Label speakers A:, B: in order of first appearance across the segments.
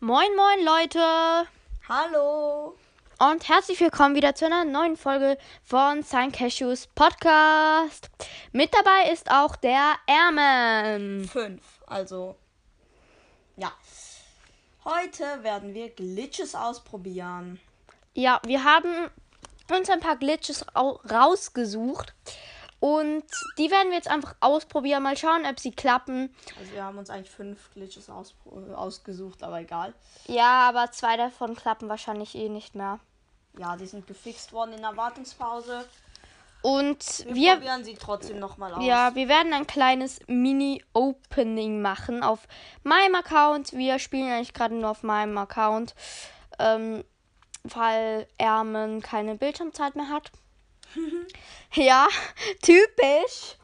A: Moin, moin, Leute!
B: Hallo!
A: Und herzlich willkommen wieder zu einer neuen Folge von Sign Cashews Podcast. Mit dabei ist auch der Ermen.
B: Fünf. Also, ja. Heute werden wir Glitches ausprobieren.
A: Ja, wir haben uns ein paar Glitches au- rausgesucht. Und die werden wir jetzt einfach ausprobieren. Mal schauen, ob sie klappen.
B: Also, wir haben uns eigentlich fünf Glitches aus, äh, ausgesucht, aber egal.
A: Ja, aber zwei davon klappen wahrscheinlich eh nicht mehr.
B: Ja, die sind gefixt worden in der Wartungspause.
A: Und
B: Wir,
A: wir,
B: probieren sie trotzdem nochmal aus.
A: ja, wir werden ein kleines Mini-Opening machen auf meinem Account. Wir spielen eigentlich gerade nur auf meinem Account, ähm, weil Ermen keine Bildschirmzeit mehr hat. ja, typisch.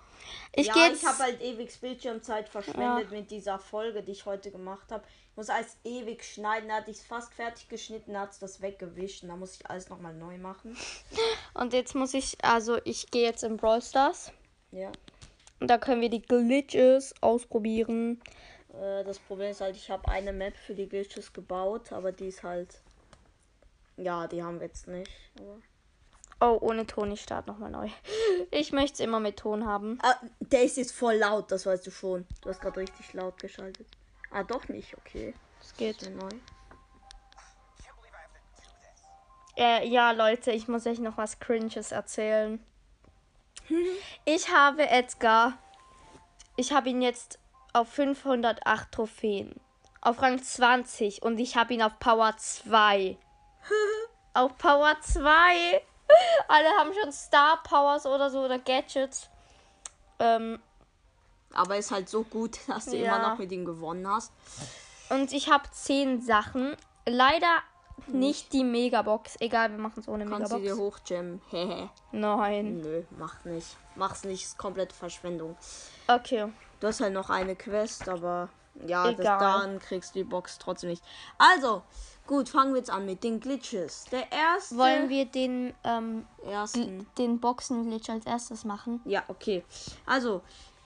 A: Ich
B: ja, ich habe halt ewig Bildschirmzeit verschwendet mit dieser Folge, die ich heute gemacht habe. Ich muss alles ewig schneiden. Da hatte ich es fast fertig geschnitten, hat es das weggewischt. Und da muss ich alles nochmal neu machen.
A: und jetzt muss ich, also ich gehe jetzt in Brawl Stars.
B: Ja.
A: Und da können wir die Glitches ausprobieren.
B: Äh, das Problem ist halt, ich habe eine Map für die Glitches gebaut, aber die ist halt. Ja, die haben wir jetzt nicht. Aber
A: Oh, ohne Ton, ich starte nochmal neu. Ich möchte es immer mit Ton haben.
B: ah, der ist jetzt voll laut, das weißt du schon. Du hast gerade richtig laut geschaltet. Ah, doch nicht, okay.
A: Es geht.
B: Neu.
A: Äh, ja, Leute, ich muss euch noch was Cringes erzählen. Ich habe Edgar. Ich habe ihn jetzt auf 508 Trophäen. Auf Rang 20 und ich habe ihn auf Power 2. auf Power 2. Alle haben schon Star Powers oder so oder Gadgets. Ähm,
B: Aber ist halt so gut, dass du
A: Ja.
B: immer noch mit ihm gewonnen hast.
A: und ich habe 10 Sachen. Leider nicht die Megabox. Egal, wir machen es ohne
B: Kannst du dir
A: Megabox.
B: hochjammen.
A: Nein.
B: Nö, mach nicht. Mach's nicht, ist komplette Verschwendung.
A: Okay.
B: Du hast halt noch eine Quest, aber ja, das,
A: Egal.
B: dann kriegst du die Box trotzdem nicht. Also, gut, fangen wir jetzt an mit den Glitches. Der erste.
A: Wollen wir den, ähm,
B: ersten.
A: den Boxen-Glitch als erstes machen?
B: Ja, okay. Also,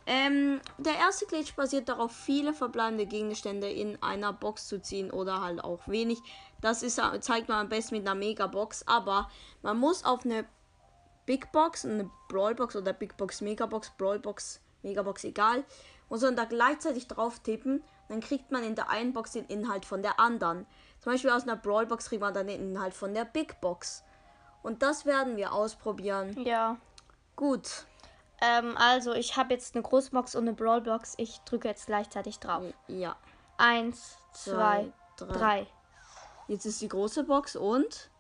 B: ähm, der erste Glitch basiert darauf, viele verbleibende Gegenstände in einer Box zu ziehen oder halt auch wenig. Das ist, zeigt man am besten mit einer Megabox, aber man muss auf eine Big Box, eine Brawlbox oder Big Box, Megabox, Brawlbox, Megabox, egal, muss man da gleichzeitig drauf tippen. Dann kriegt man in der einen Box den Inhalt von der anderen. Zum Beispiel aus einer Brawlbox kriegt man dann den Inhalt von der Big Box. Und das werden wir ausprobieren.
A: Ja.
B: Gut.
A: Ähm, also, ich habe jetzt eine Großbox und eine Brawlbox. Ich drücke jetzt gleichzeitig drauf.
B: Ja.
A: Eins, zwei,
B: Zwei,
A: drei.
B: Jetzt ist die große Box und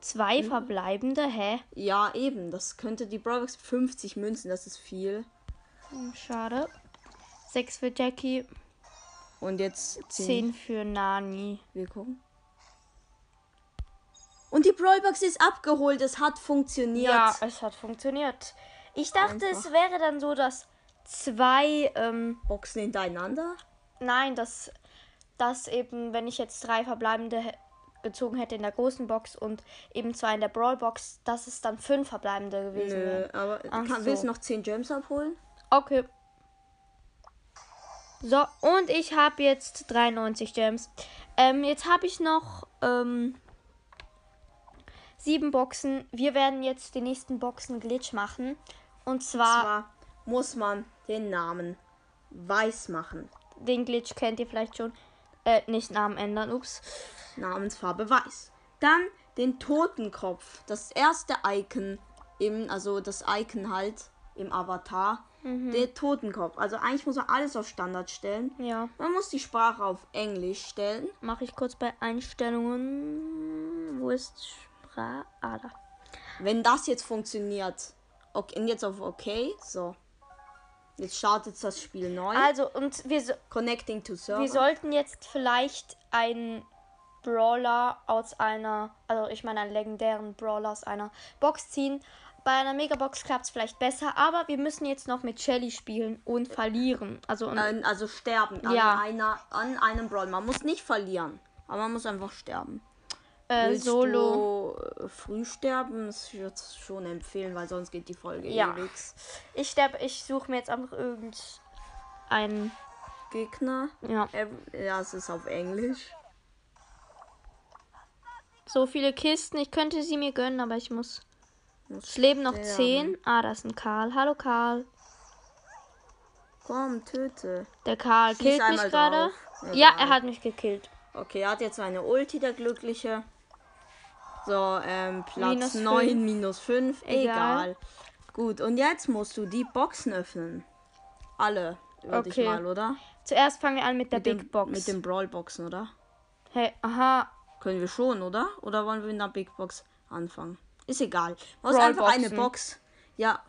A: Zwei verbleibende, hä?
B: ja, eben, das könnte die Brawlbox 50 Münzen, das ist viel.
A: Hm, Schade. Sechs für Jackie,
B: Und jetzt 10.
A: zehn für Nani.
B: Wir gucken. Und die Brawlbox ist abgeholt, es hat funktioniert.
A: Ja, es hat funktioniert. Ich dachte, es
B: Einfach.
A: wäre dann so, dass zwei, ähm,
B: Boxen hintereinander.
A: Nein, dass, dass eben, wenn ich jetzt drei verbleibende gezogen hätte in der großen Box und eben zwei in der Brawl-Box, dass es dann fünf verbleibende gewesen
B: Nö,
A: wären.
B: aber
A: Ach
B: kann,
A: so.
B: willst du noch 10 Gems abholen?
A: Okay. So, und ich habe jetzt 93 Gems. Ähm, jetzt habe ich noch ähm, sieben Boxen. Wir werden jetzt den nächsten Boxen-Glitch machen. Und zwar,
B: Zwar muss man den Namen weiß machen.
A: den Glitch kennt ihr vielleicht schon. Äh, nicht Namen ändern, ups.
B: Namensfarbe weiß. Dann den Totenkopf. Das erste Icon im, also das Icon halt im Avatar. Der Totenkopf. Also eigentlich muss man alles auf Standard stellen.
A: Ja.
B: Man muss die Sprache auf Englisch stellen.
A: Mache ich kurz bei Einstellungen. Wo ist Sprache? Ah, da.
B: Wenn das jetzt funktioniert. Okay, und jetzt auf OK. So. Jetzt startet das Spiel neu.
A: Also, und wir, so,
B: Connecting to Server.
A: wir sollten jetzt vielleicht einen Brawler aus einer, also ich meine einen legendären Brawler aus einer Box ziehen. Bei einer Megabox klappt es vielleicht besser, aber wir müssen jetzt noch mit Shelly spielen und verlieren. Also, und,
B: Äh, also sterben
A: Ja.
B: an, einer, an einem Brawl. Man muss nicht verlieren. Aber man muss einfach sterben.
A: äh,
B: Willst
A: Solo.
B: du äh, früh sterben? Das würde ich schon empfehlen, weil sonst geht die Folge
A: Ja.
B: ewig.
A: Ich sterbe, ich suche mir jetzt einfach irgendeinen
B: Gegner.
A: Ja.
B: Ähm, ja, es ist auf Englisch.
A: So viele Kisten. Ich könnte sie mir gönnen, aber ich muss. Es leben noch
B: sterben.
A: zehn. Ah, da ist ein Karl. Hallo Karl.
B: Komm, töte.
A: Der Karl
B: Schieß
A: killt mich gerade. Ja,
B: Egal.
A: er hat mich gekillt.
B: Okay, er hat jetzt eine Ulti, der Glückliche. So, ähm, Platz
A: Minus
B: 9,
A: fünf.
B: minus 5.
A: Egal.
B: Egal. Gut, und jetzt musst du die Boxen öffnen. Alle, würde
A: Okay.
B: ich mal, oder?
A: Zuerst fangen wir an mit der
B: mit
A: Big
B: dem,
A: Box.
B: Mit den Brawl-Boxen, oder?
A: hey, aha.
B: Können wir schon, oder? Oder wollen wir in der Big Box anfangen? Ist egal. Du musst einfach eine. Box. Ja.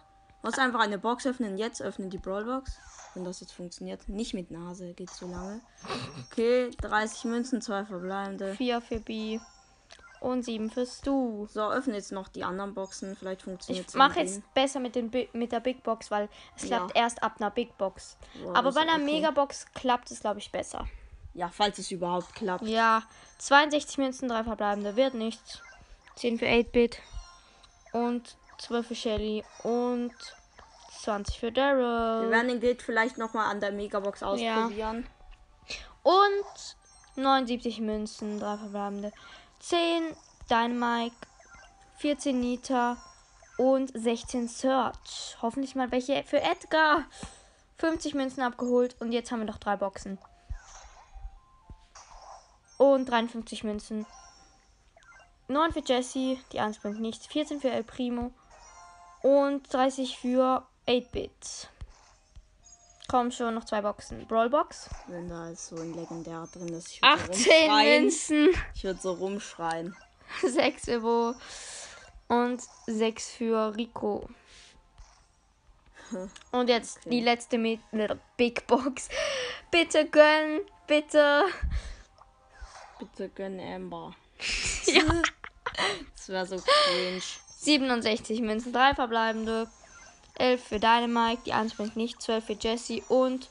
B: Du musst einfach eine Box öffnen. Jetzt öffnen die Brawl-Box. Wenn das jetzt funktioniert. Nicht mit Nase, geht so lange. Okay, 30 Münzen, zwei verbleibende.
A: Vier für B. Und sieben für Stu.
B: So, öffne jetzt noch die anderen Boxen. Vielleicht funktioniert
A: Ich
B: es.
A: mache jetzt besser mit, den Bi mit der Big Box, weil es
B: Ja.
A: klappt erst ab einer Big Box.
B: Wow,
A: Aber bei einer
B: okay.
A: Megabox klappt es, glaube ich, besser.
B: Ja, falls es überhaupt klappt.
A: Ja, 62 Münzen, drei verbleibende, wird nichts. 10 für 8-Bit. Und 12 für Shelly. Und 20 für
B: Wir
A: Daryl.
B: werden den Glitch vielleicht nochmal an der Megabox ausprobieren.
A: Und 79 Münzen, drei verbleibende. 10 Dynamite. 14 Nita. Und 16 Search. Hoffentlich mal welche für Edgar. 50 Münzen abgeholt. Und jetzt haben wir noch drei Boxen. Und 53 Münzen. 9 für Jesse. Die 1 bringt nichts. 14 für El Primo. Und 30 für 8-Bit. Komm schon, noch zwei Boxen. Brawlbox.
B: Wenn da ist so ein legendär drin ist. Ich würd so
A: 18
B: rumschreien.
A: Münzen.
B: Ich würde so rumschreien.
A: 6 für Bo. Und 6 für Rico. Und jetzt
B: Okay.
A: die letzte mit einer Big Box. Bitte gönn, bitte.
B: Bitte gönn Amber.
A: Ja.
B: Das wäre so cringe.
A: 67 Münzen, 3 verbleibende. 11 für Dynamite, die 1 bringt nicht. 12 für Jesse und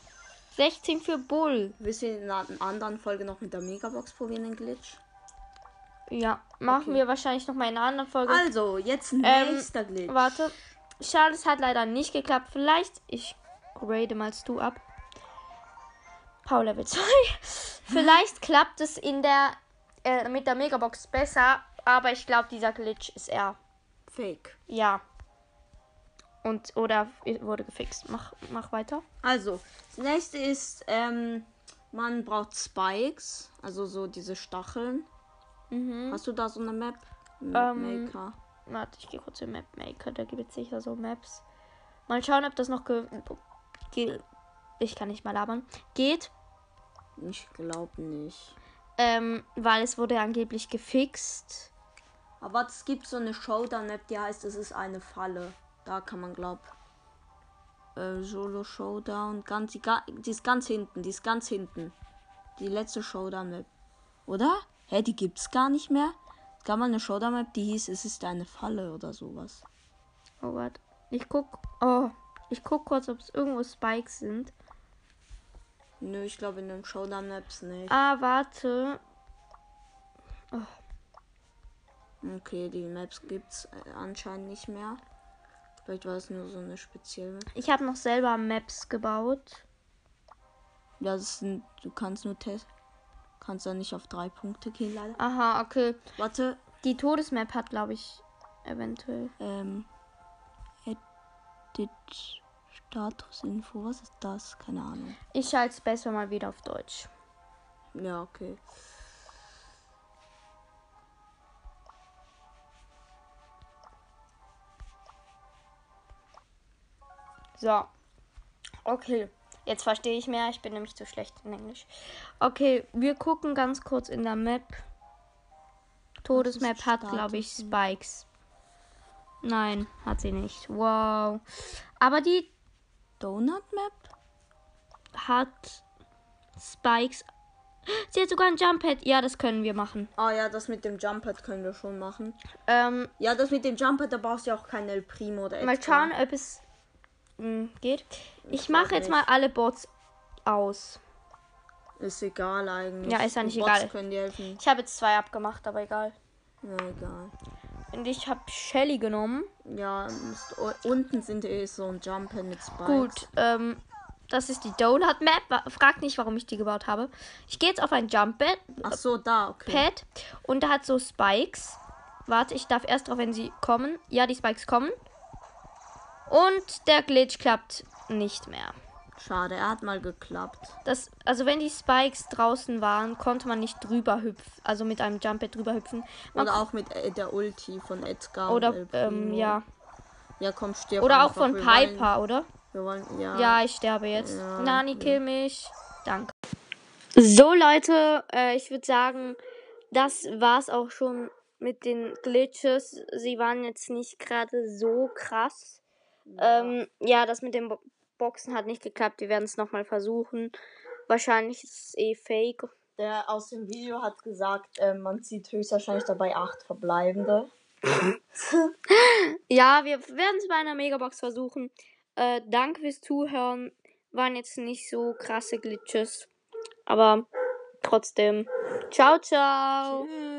A: 16 für Bull.
B: Willst du in einer anderen Folge noch mit der Megabox probieren, den Glitch?
A: Ja, machen
B: Okay.
A: wir wahrscheinlich noch mal in einer anderen Folge.
B: Also, jetzt
A: Ähm,
B: nächster Glitch.
A: Warte. Schade, es hat leider nicht geklappt. Vielleicht, ich grade mal du ab. Power Level 2. Vielleicht klappt es in der äh, mit der Megabox besser, aber ich glaube, dieser Glitch ist eher
B: Fake.
A: ja. Und oder wurde gefixt. Mach, mach weiter.
B: Also, das nächste ist, ähm, man braucht Spikes, also so diese Stacheln.
A: Mhm.
B: Hast du da so eine Map? Map
A: Ähm,
B: Maker.
A: Warte, ich gehe kurz in Map Maker. Da gibt es sicher so Maps. Mal schauen, ob das noch ge ge ich kann nicht mal labern. Geht.
B: Ich glaube nicht.
A: Ähm, weil es wurde angeblich gefixt.
B: Aber es gibt so eine Showdown-Map, die heißt, es ist eine Falle. Da kann man, glaub. Äh, Solo Showdown. Ganz, die, die ist ganz hinten. Die ist ganz hinten. Die letzte Showdown-Map. Oder? Hä, die gibt's gar nicht mehr. Es gab mal eine Showdown-Map, die hieß, es ist eine Falle oder sowas.
A: Oh Gott. Ich guck. Oh. Ich guck kurz, ob es irgendwo Spikes sind.
B: Nö, ich glaube in den Showdown-Maps nicht.
A: Ah, warte.
B: Okay, die Maps gibt's äh, anscheinend nicht mehr. Vielleicht war es nur so eine spezielle.
A: Ich habe noch selber Maps gebaut.
B: Ja, das sind, du kannst nur testen. Kannst da nicht auf drei Punkte gehen, leider.
A: Aha, okay.
B: Warte,
A: Die Todesmap hat, glaube ich, eventuell.
B: ähm, Edit Statusinfo, was ist das? Keine Ahnung.
A: Ich schalte es besser mal wieder auf Deutsch.
B: Ja, okay.
A: So. Okay. Jetzt verstehe ich mehr. Ich bin nämlich zu schlecht in Englisch. Okay, wir gucken ganz kurz in der Map. Todesmap hat, glaube ich? Spikes. Nein, hat sie nicht. Wow. Aber die
B: Donut Map?
A: hat Spikes. Sie hat sogar ein Jump Pad. Ja, das können wir machen.
B: Ah ja, das mit dem Jumppad können wir schon machen.
A: Ähm,
B: Ja, das mit dem Jumppad, da brauchst du ja auch kein El Primo oder
A: mal schauen, ob es mh, geht. Ich
B: Ich
A: mache jetzt
B: nicht.
A: mal alle Bots aus.
B: Ist egal eigentlich.
A: Ja, ist ja nicht
B: Bots
A: egal. Ich habe jetzt zwei abgemacht, aber egal.
B: Ja, egal.
A: Und ich habe Shelly genommen.
B: Ja, unten sind eh so ein Jumppad mit Spikes.
A: Gut, ähm, Das ist die Donut Map. Fragt nicht, warum ich die gebaut habe. Ich gehe jetzt auf ein Jump Pad,
B: Ach so, da, okay.
A: Pad und da hat so Spikes. Warte, ich darf erst drauf, wenn sie kommen. Ja, die Spikes kommen. Und der Glitch klappt nicht mehr.
B: Schade, er hat mal geklappt.
A: Das, also wenn die Spikes draußen waren, konnte man nicht drüber hüpfen. Also mit einem Jump Pad drüber hüpfen. Man
B: Oder auch mit äh, der Ulti von Edgar. und
A: Oder, ähm, ja.
B: Ja, komm, stirb
A: Oder auch von
B: wir
A: Piper, oder?
B: Wollen, wir wollen, ja.
A: Ja, ich sterbe jetzt.
B: Ja,
A: Nani,
B: okay.
A: kill mich. Danke. So, Leute, äh, ich würde sagen, das war's auch schon mit den Glitches. Sie waren jetzt nicht gerade so krass. Ähm, ja, das mit Bo Boxen hat nicht geklappt. Wir werden es nochmal versuchen. Wahrscheinlich ist es eh fake.
B: Der aus dem Video hat gesagt, äh, man sieht höchstwahrscheinlich dabei acht verbleibende.
A: Ja, wir werden es bei einer Megabox versuchen. Äh, danke fürs Zuhören. Waren jetzt nicht so krasse Glitches. Aber trotzdem. Ciao, ciao.
B: Tschüss.